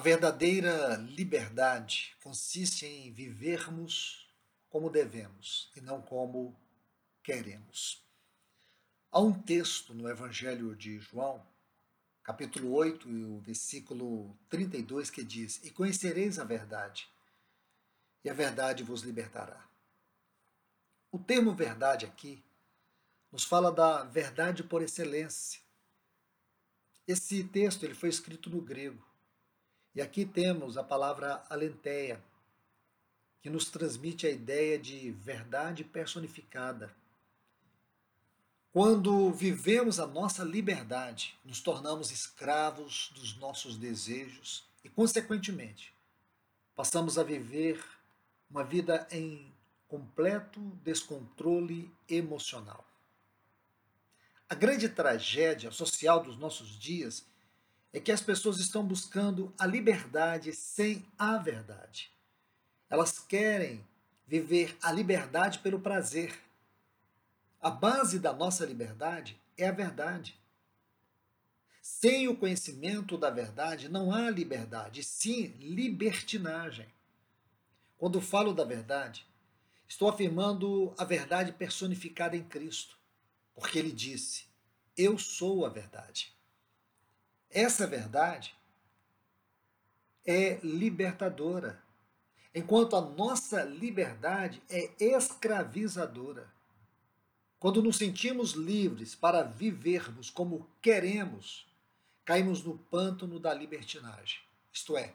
A verdadeira liberdade consiste em vivermos como devemos e não como queremos. Há um texto no Evangelho de João, capítulo 8, o versículo 32, que diz: E conhecereis a verdade, e a verdade vos libertará. O termo verdade aqui nos fala da verdade por excelência. Esse texto ele foi escrito no grego e aqui temos a palavra alenteia, que nos transmite a ideia de verdade personificada. Quando vivemos a nossa liberdade, nos tornamos escravos dos nossos desejos e, consequentemente, passamos a viver uma vida em completo descontrole emocional. A grande tragédia social dos nossos dias é que as pessoas estão buscando a liberdade sem a verdade. Elas querem viver a liberdade pelo prazer. A base da nossa liberdade é a verdade. Sem o conhecimento da verdade não há liberdade, sim libertinagem. Quando falo da verdade, estou afirmando a verdade personificada em Cristo, porque ele disse: Eu sou a verdade. Essa verdade é libertadora, enquanto a nossa liberdade é escravizadora. Quando nos sentimos livres para vivermos como queremos, caímos no pântano da libertinagem. Isto é,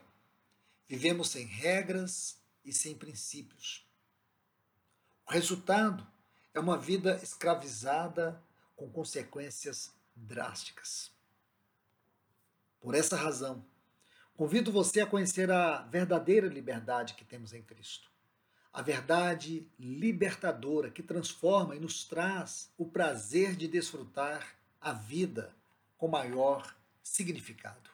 vivemos sem regras e sem princípios. O resultado é uma vida escravizada com consequências drásticas. Por essa razão, convido você a conhecer a verdadeira liberdade que temos em Cristo. A verdade libertadora que transforma e nos traz o prazer de desfrutar a vida com maior significado.